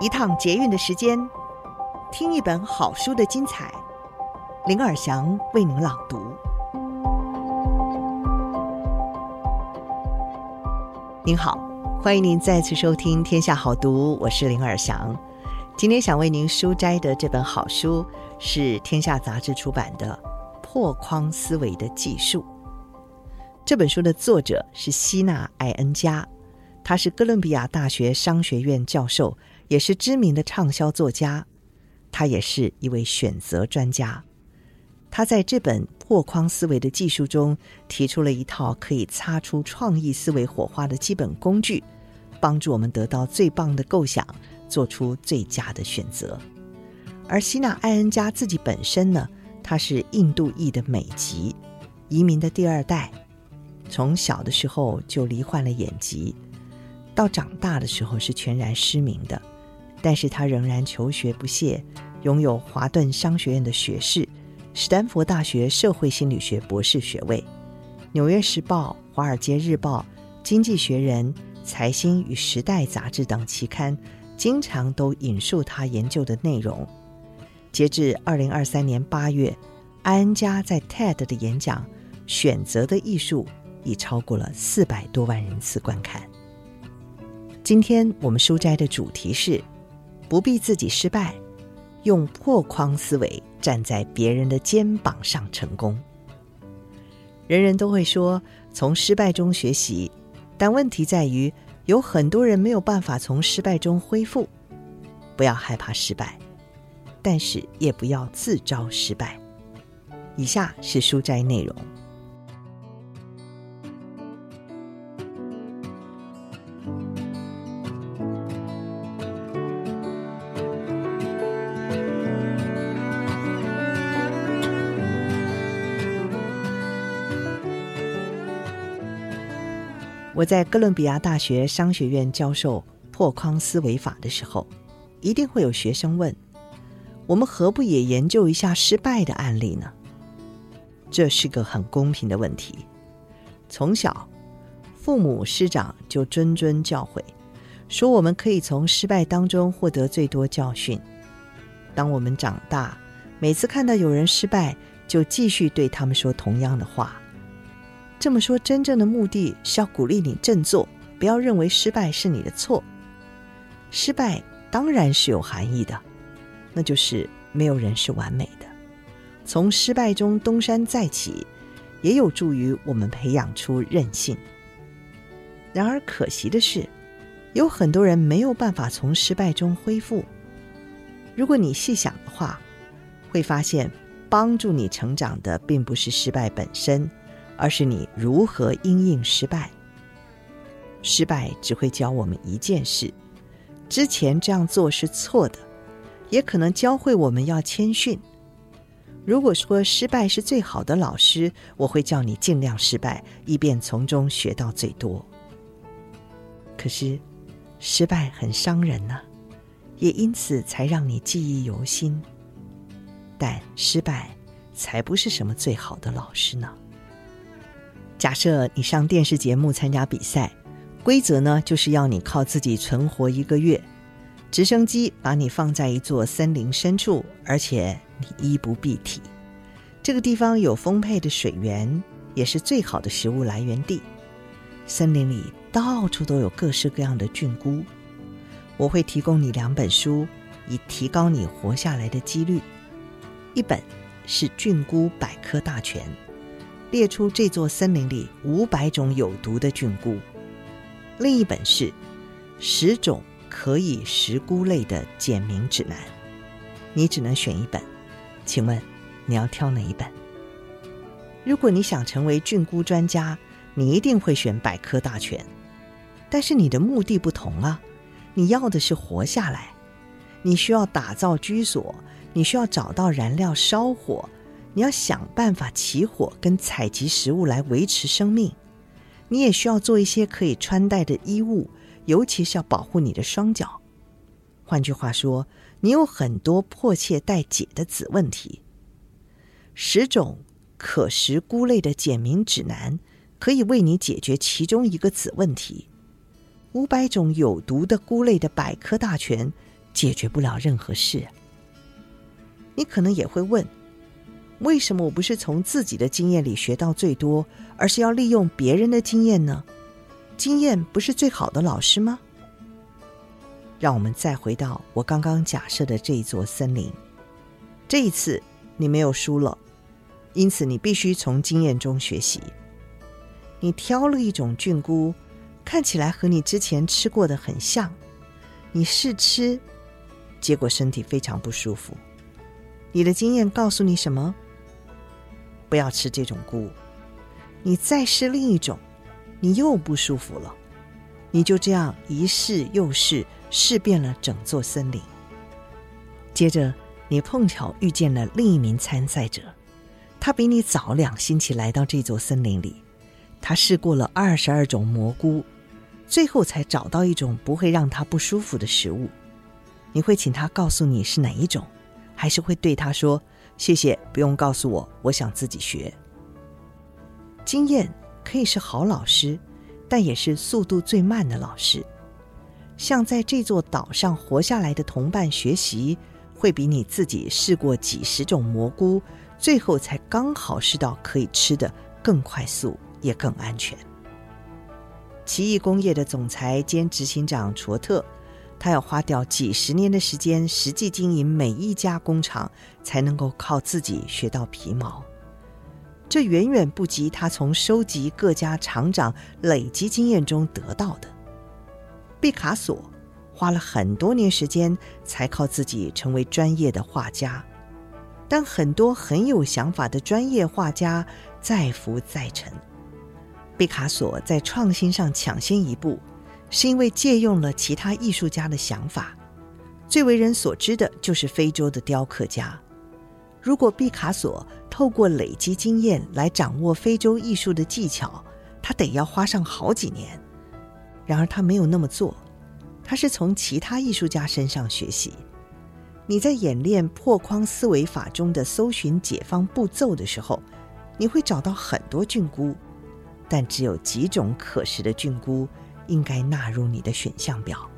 一趟捷运的时间，听一本好书的精彩。林尔祥为您朗读。您好，欢迎您再次收听《天下好读》，我是林尔祥。今天想为您书摘的这本好书是天下杂志出版的《破框思维的技术》。这本书的作者是希娜·艾恩加，他是哥伦比亚大学商学院教授。也是知名的畅销作家，他也是一位选择专家。他在这本破框思维的技术中，提出了一套可以擦出创意思维火花的基本工具，帮助我们得到最棒的构想，做出最佳的选择。而希娜·艾恩加自己本身呢，她是印度裔的美籍，移民的第二代，从小的时候就罹患了眼疾，到长大的时候是全然失明的。但是他仍然求学不懈，拥有华顿商学院的学士、史丹佛大学社会心理学博士学位。《纽约时报》、《华尔街日报》、《经济学人》、《财新》与《时代》杂志等期刊，经常都引述他研究的内容。截至二零二三年八月，艾恩加在 TED 的演讲《选择的艺术》已超过了四百多万人次观看。今天我们书斋的主题是。不必自己失败，用破框思维站在别人的肩膀上成功。人人都会说从失败中学习，但问题在于有很多人没有办法从失败中恢复。不要害怕失败，但是也不要自招失败。以下是书摘内容。我在哥伦比亚大学商学院教授破框思维法的时候，一定会有学生问：我们何不也研究一下失败的案例呢？这是个很公平的问题。从小，父母师长就谆谆教诲，说我们可以从失败当中获得最多教训。当我们长大，每次看到有人失败，就继续对他们说同样的话。这么说，真正的目的是要鼓励你振作，不要认为失败是你的错。失败当然是有含义的，那就是没有人是完美的。从失败中东山再起，也有助于我们培养出韧性。然而可惜的是，有很多人没有办法从失败中恢复。如果你细想的话，会发现帮助你成长的并不是失败本身。而是你如何因应失败。失败只会教我们一件事：之前这样做是错的，也可能教会我们要谦逊。如果说失败是最好的老师，我会叫你尽量失败，以便从中学到最多。可是，失败很伤人呢，也因此才让你记忆犹新。但失败才不是什么最好的老师呢。假设你上电视节目参加比赛，规则呢就是要你靠自己存活一个月。直升机把你放在一座森林深处，而且你衣不蔽体。这个地方有丰沛的水源，也是最好的食物来源地。森林里到处都有各式各样的菌菇。我会提供你两本书，以提高你活下来的几率。一本是《菌菇百科大全》。列出这座森林里五百种有毒的菌菇，另一本是十种可以食菇类的简明指南。你只能选一本，请问你要挑哪一本？如果你想成为菌菇专家，你一定会选百科大全。但是你的目的不同啊，你要的是活下来，你需要打造居所，你需要找到燃料烧火。你要想办法起火跟采集食物来维持生命，你也需要做一些可以穿戴的衣物，尤其是要保护你的双脚。换句话说，你有很多迫切待解的子问题。十种可食菇类的简明指南可以为你解决其中一个子问题。五百种有毒的菇类的百科大全解决不了任何事。你可能也会问：为什么我不是从自己的经验里学到最多，而是要利用别人的经验呢？经验不是最好的老师吗？让我们再回到我刚刚假设的这一座森林。这一次你没有输了，因此你必须从经验中学习。你挑了一种菌菇，看起来和你之前吃过的很像，你试吃，结果身体非常不舒服。你的经验告诉你什么？不要吃这种菇。你再试另一种，你又不舒服了。你就这样一试又试。试遍了整座森林。接着，你碰巧遇见了另一名参赛者，他比你早两星期来到这座森林里。他试过了二十二种蘑菇，最后才找到一种不会让他不舒服的食物。你会请他告诉你是哪一种，还是会对他说：“谢谢，不用告诉我，我想自己学。”经验可以是好老师，但也是速度最慢的老师。向在这座岛上活下来的同伴学习，会比你自己试过几十种蘑菇，最后才刚好试到可以吃的更快速，也更安全。奇异工业的总裁兼执行长卓特，他要花掉几十年的时间，实际经营每一家工厂，才能够靠自己学到皮毛。这远远不及他从收集各家厂长累积经验中得到的。毕卡索花了很多年时间才靠自己成为专业的画家，但很多很有想法的专业画家再浮再沉。毕卡索在创新上抢先一步，是因为借用了其他艺术家的想法。最为人所知的就是非洲的雕刻家。如果毕卡索透过累积经验来掌握非洲艺术的技巧，他得要花上好几年。然而他没有那么做，他是从其他艺术家身上学习。你在演练破框思维法中的搜寻解放步骤的时候，你会找到很多菌菇，但只有几种可食的菌菇应该纳入你的选项表。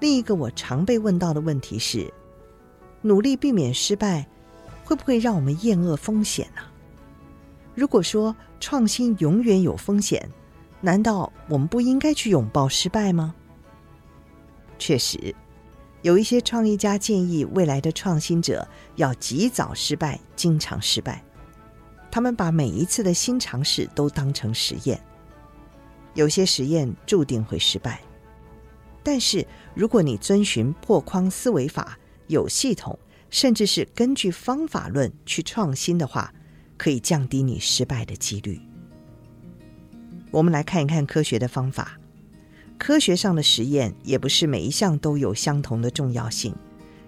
另一个我常被问到的问题是：努力避免失败，会不会让我们厌恶风险呢？如果说创新永远有风险，难道我们不应该去拥抱失败吗？确实，有一些创意家建议未来的创新者要及早失败，经常失败。他们把每一次的新尝试都当成实验。有些实验注定会失败，但是如果你遵循破框思维法，有系统，甚至是根据方法论去创新的话，可以降低你失败的几率。我们来看一看科学的方法。科学上的实验也不是每一项都有相同的重要性，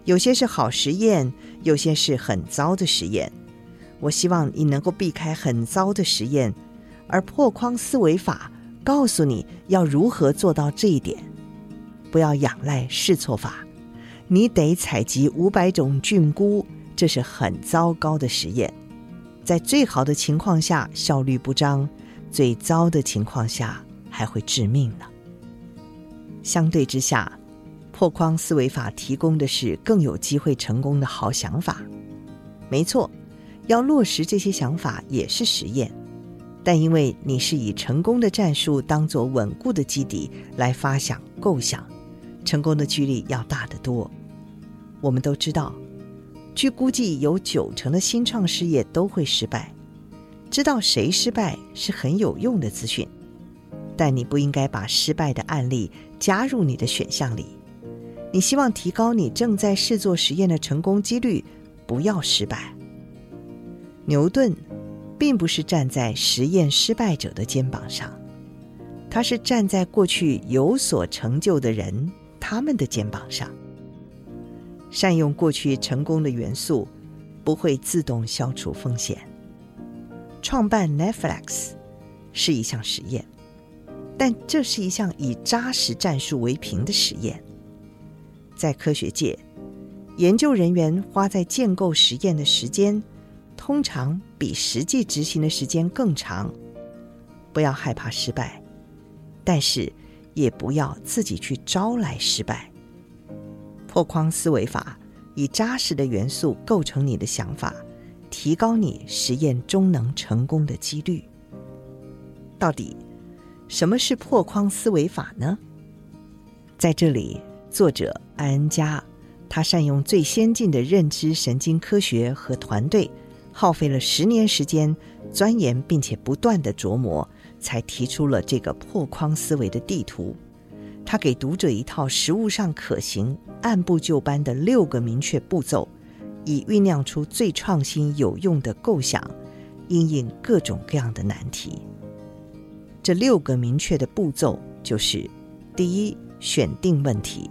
有些是好实验，有些是很糟的实验。我希望你能够避开很糟的实验，而破框思维法告诉你要如何做到这一点。不要仰赖试错法，你得采集五百种菌菇，这是很糟糕的实验，在最好的情况下效率不彰。最糟的情况下还会致命呢。相对之下，破框思维法提供的是更有机会成功的好想法。没错，要落实这些想法也是实验，但因为你是以成功的战术当做稳固的基底来发想构想，成功的几率要大得多。我们都知道，据估计有九成的新创事业都会失败。知道谁失败是很有用的资讯，但你不应该把失败的案例加入你的选项里。你希望提高你正在试做实验的成功几率，不要失败。牛顿并不是站在实验失败者的肩膀上，他是站在过去有所成就的人他们的肩膀上。善用过去成功的元素，不会自动消除风险。创办 Netflix 是一项实验，但这是一项以扎实战术为凭的实验。在科学界，研究人员花在建构实验的时间，通常比实际执行的时间更长。不要害怕失败，但是也不要自己去招来失败。破框思维法以扎实的元素构成你的想法，提高你实验终能成功的几率。到底什么是破框思维法呢？在这里，作者安恩加，他善用最先进的认知神经科学和团队，耗费了十年时间钻研，并且不断的琢磨，才提出了这个破框思维的地图。他给读者一套实务上可行、按部就班的六个明确步骤，以酝酿出最创新有用的构想，应应各种各样的难题。这六个明确的步骤就是：第一，选定问题，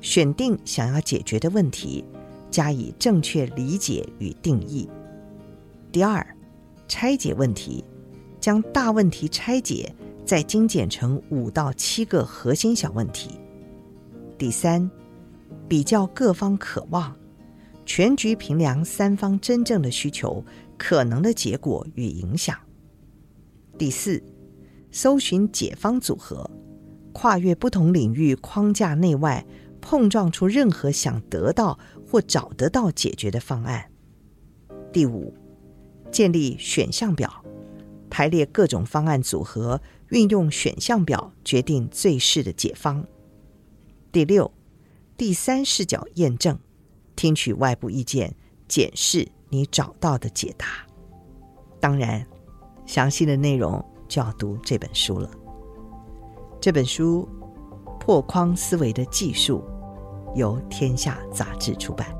选定想要解决的问题，加以正确理解与定义；第二，拆解问题，将大问题拆解。再精简成五到七个核心小问题。第三，比较各方渴望，全局评量三方真正的需求、可能的结果与影响。第四，搜寻解方组合，跨越不同领域框架内外，碰撞出任何想得到或找得到解决的方案。第五，建立选项表，排列各种方案组合。运用选项表决定最适的解方。第六，第三视角验证，听取外部意见，检视你找到的解答。当然，详细的内容就要读这本书了。这本书《破框思维的技术》由天下杂志出版。